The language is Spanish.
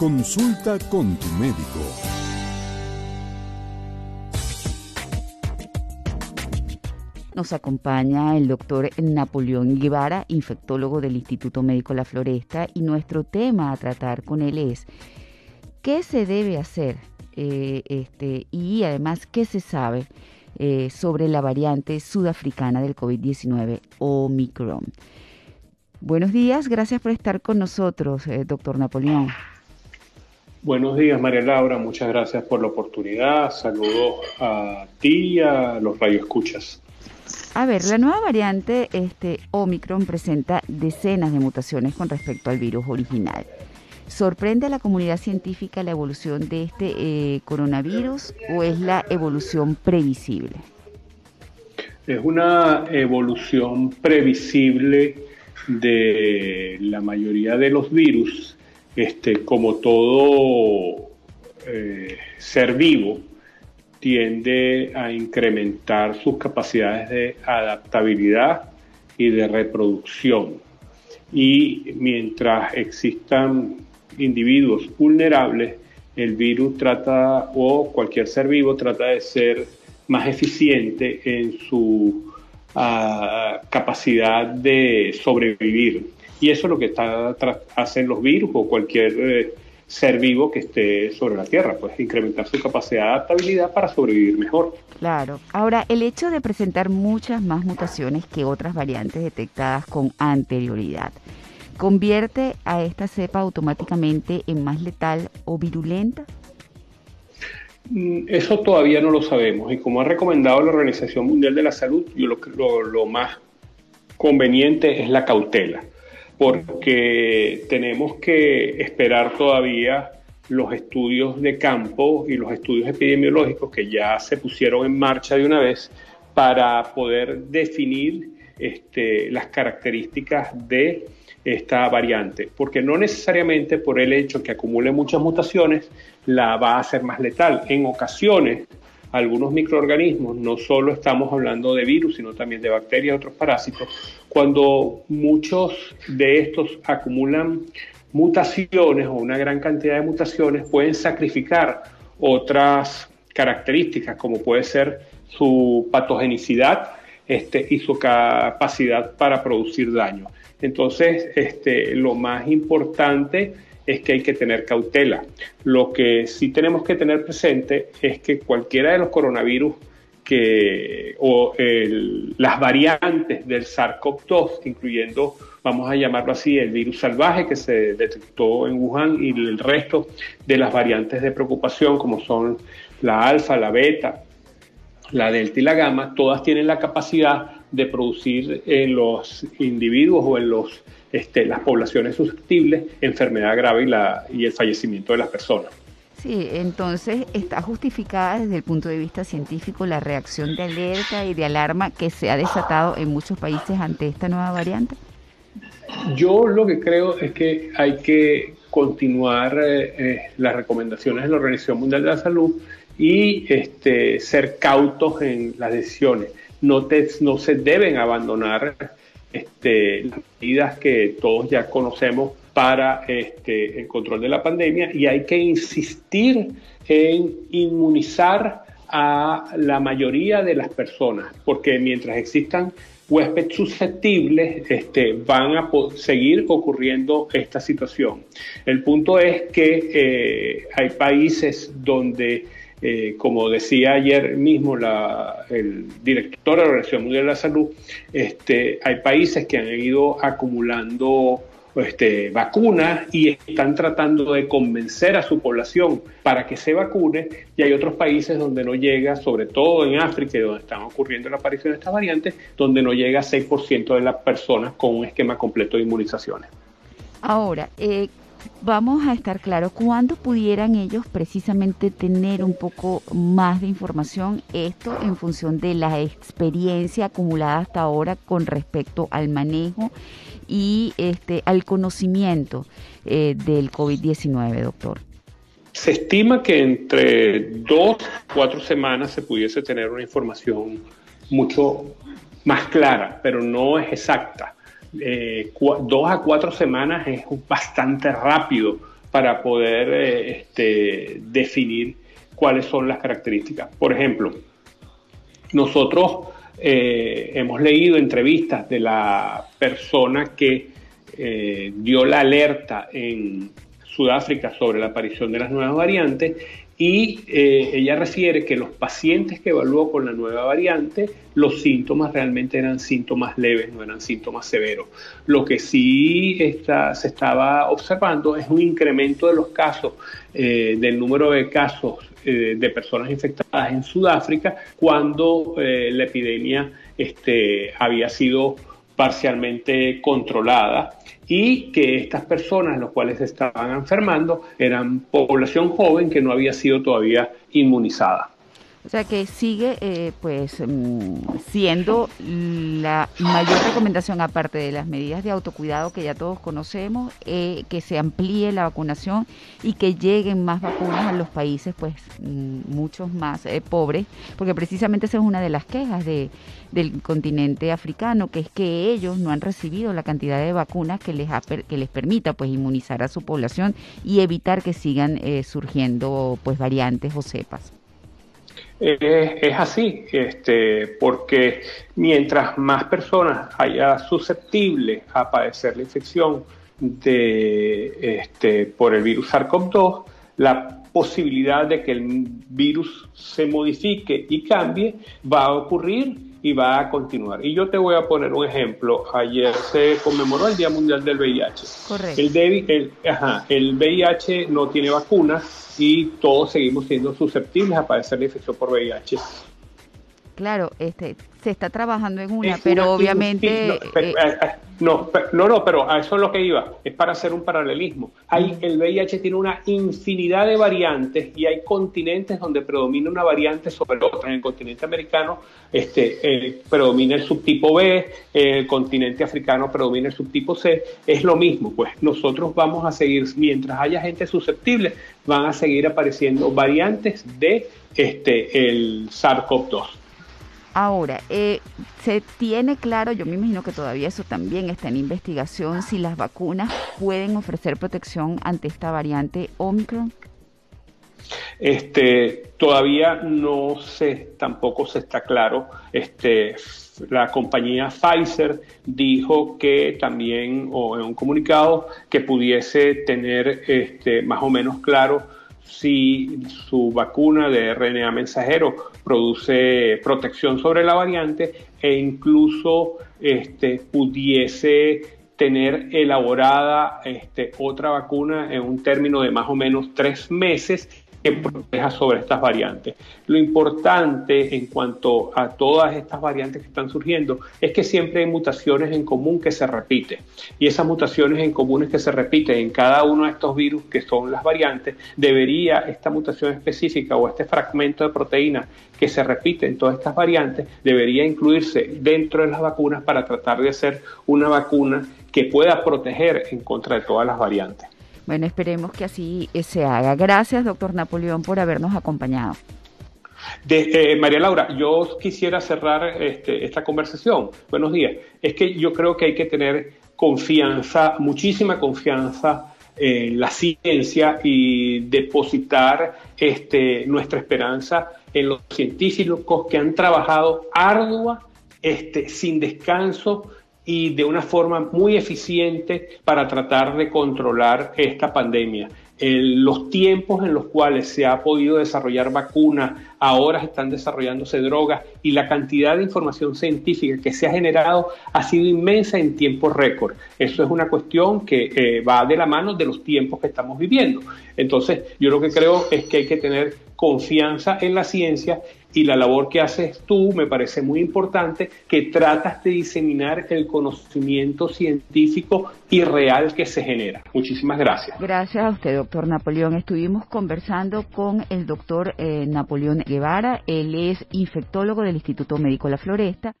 Consulta con tu médico. Nos acompaña el doctor Napoleón Guevara, infectólogo del Instituto Médico La Floresta, y nuestro tema a tratar con él es qué se debe hacer eh, este, y además qué se sabe eh, sobre la variante sudafricana del COVID-19, Omicron. Buenos días, gracias por estar con nosotros, eh, doctor Napoleón. Buenos días, María Laura, muchas gracias por la oportunidad. Saludos a ti y a los radioescuchas. A ver, la nueva variante este, Omicron presenta decenas de mutaciones con respecto al virus original. ¿Sorprende a la comunidad científica la evolución de este eh, coronavirus o es la evolución previsible? Es una evolución previsible de la mayoría de los virus. Este, como todo eh, ser vivo, tiende a incrementar sus capacidades de adaptabilidad y de reproducción. Y mientras existan individuos vulnerables, el virus trata, o cualquier ser vivo trata de ser más eficiente en su ah, capacidad de sobrevivir. Y eso es lo que hacen los virus o cualquier eh, ser vivo que esté sobre la Tierra, pues incrementar su capacidad de adaptabilidad para sobrevivir mejor. Claro. Ahora, el hecho de presentar muchas más mutaciones que otras variantes detectadas con anterioridad, ¿convierte a esta cepa automáticamente en más letal o virulenta? Mm, eso todavía no lo sabemos y como ha recomendado la Organización Mundial de la Salud, yo lo, lo más conveniente es la cautela porque tenemos que esperar todavía los estudios de campo y los estudios epidemiológicos que ya se pusieron en marcha de una vez para poder definir este, las características de esta variante, porque no necesariamente por el hecho que acumule muchas mutaciones la va a hacer más letal. En ocasiones algunos microorganismos, no solo estamos hablando de virus, sino también de bacterias y otros parásitos, cuando muchos de estos acumulan mutaciones o una gran cantidad de mutaciones, pueden sacrificar otras características, como puede ser su patogenicidad este, y su capacidad para producir daño. Entonces, este, lo más importante es que hay que tener cautela. Lo que sí tenemos que tener presente es que cualquiera de los coronavirus que, o las variantes del SARS-CoV-2, incluyendo, vamos a llamarlo así, el virus salvaje que se detectó en Wuhan y el resto de las variantes de preocupación, como son la alfa, la beta, la delta y la gamma, todas tienen la capacidad de producir en los individuos o en los este, las poblaciones susceptibles, enfermedad grave y, la, y el fallecimiento de las personas. Sí, entonces está justificada desde el punto de vista científico la reacción de alerta y de alarma que se ha desatado en muchos países ante esta nueva variante. Yo lo que creo es que hay que continuar eh, eh, las recomendaciones de la Organización Mundial de la Salud y este, ser cautos en las decisiones. No, no se deben abandonar este, las medidas que todos ya conocemos para este, el control de la pandemia y hay que insistir en inmunizar a la mayoría de las personas, porque mientras existan huéspedes susceptibles, este, van a seguir ocurriendo esta situación. El punto es que eh, hay países donde eh, como decía ayer mismo el director de la Organización Mundial de la Salud, este, hay países que han ido acumulando este, vacunas y están tratando de convencer a su población para que se vacune y hay otros países donde no llega, sobre todo en África, donde están ocurriendo la aparición de estas variantes, donde no llega 6% de las personas con un esquema completo de inmunizaciones. Ahora, eh, vamos a estar claros, ¿cuándo pudieran ellos precisamente tener un poco más de información? Esto en función de la experiencia acumulada hasta ahora con respecto al manejo y este, al conocimiento eh, del COVID-19, doctor. Se estima que entre dos, cuatro semanas se pudiese tener una información mucho más clara, pero no es exacta eh, dos a cuatro semanas es bastante rápido para poder eh, este, definir cuáles son las características. Por ejemplo, nosotros eh, hemos leído entrevistas de la persona que dio la alerta en Sudáfrica sobre la aparición de las nuevas variantes y eh, ella refiere que los pacientes que evaluó con la nueva variante, los síntomas realmente eran síntomas leves, no eran síntomas severos. Lo que sí está, se estaba observando es un incremento de los casos, del número de casos de personas infectadas en Sudáfrica cuando la epidemia este, había sido parcialmente controlada y que estas personas, los cuales estaban enfermando, eran población joven que no había sido todavía inmunizada. O sea que sigue eh, pues mm, siendo la mayor recomendación, aparte de las medidas de autocuidado que ya todos conocemos, eh, que se amplíe la vacunación y que lleguen más vacunas a los países pues mm, muchos más eh, pobres, porque precisamente esa es una de las quejas de, del continente africano, que es que ellos no han recibido la cantidad de vacunas que les, que les permita pues inmunizar a su población y evitar que sigan surgiendo pues variantes o cepas. Es, así, este, porque mientras más personas haya susceptibles a padecer la infección de, este, por el virus SARS-CoV-2, la posibilidad de que el virus se modifique y cambie va a ocurrir y va a continuar. Y yo te voy a poner un ejemplo. Ayer se conmemoró el Día Mundial del VIH. Correcto. El, el, ajá, el VIH no tiene vacuna y todos seguimos siendo susceptibles a padecer la infección por VIH. Claro, este, se está trabajando en una, pero obviamente... Eh, no, no, no, pero a eso es lo que iba, es para hacer un paralelismo. Hay, el VIH tiene una infinidad de variantes y hay continentes donde predomina una variante sobre otra. En el continente americano este, eh, predomina el subtipo B, en el continente africano predomina el subtipo C. Es lo mismo, pues nosotros vamos a seguir, mientras haya gente susceptible, van a seguir apareciendo variantes de este, el SARS-CoV-2. Ahora, eh, ¿se tiene claro, yo me imagino que todavía eso también está en investigación, si las vacunas pueden ofrecer protección ante esta variante Omicron? Este, todavía no sé, tampoco se está claro. Este, la compañía Pfizer dijo que también, o en un comunicado, que pudiese tener este, más o menos claro si su vacuna de RNA mensajero produce protección sobre la variante e incluso este, pudiese tener elaborada este, otra vacuna en un término de más o menos tres meses que proteja sobre estas variantes. Lo importante en cuanto a todas estas variantes que están surgiendo es que siempre hay mutaciones en común que se repiten. Y esas mutaciones en comunes que se repiten en cada uno de estos virus que son las variantes, debería esta mutación específica o este fragmento de proteína que se repite en todas estas variantes, debería incluirse dentro de las vacunas para tratar de hacer una vacuna que pueda proteger en contra de todas las variantes. Bueno, esperemos que así eh, se haga. Gracias, doctor Napoleón, por habernos acompañado. Eh, María Laura, yo quisiera cerrar este, esta conversación. Buenos días. Es que yo creo que hay que tener confianza, muchísima confianza en la ciencia y depositar este, nuestra esperanza en los científicos que han trabajado ardua, este, sin descanso, y de una forma muy eficiente para tratar de controlar esta pandemia. los tiempos en los cuales se ha podido desarrollar vacunas, ahora están desarrollándose drogas y la cantidad de información científica que se ha generado ha sido inmensa en tiempo récord. Eso es una cuestión que eh, va de la mano de los tiempos que estamos viviendo. Entonces, yo lo que creo es que hay que tener confianza en la ciencia y la labor que haces tú me parece muy importante, que tratas de diseminar el conocimiento científico y real que se genera. Muchísimas gracias. Gracias a usted, doctor Napoleón. Estuvimos conversando con el doctor eh, Napoleón Guevara, él es infectólogo del Instituto Médico La Floresta.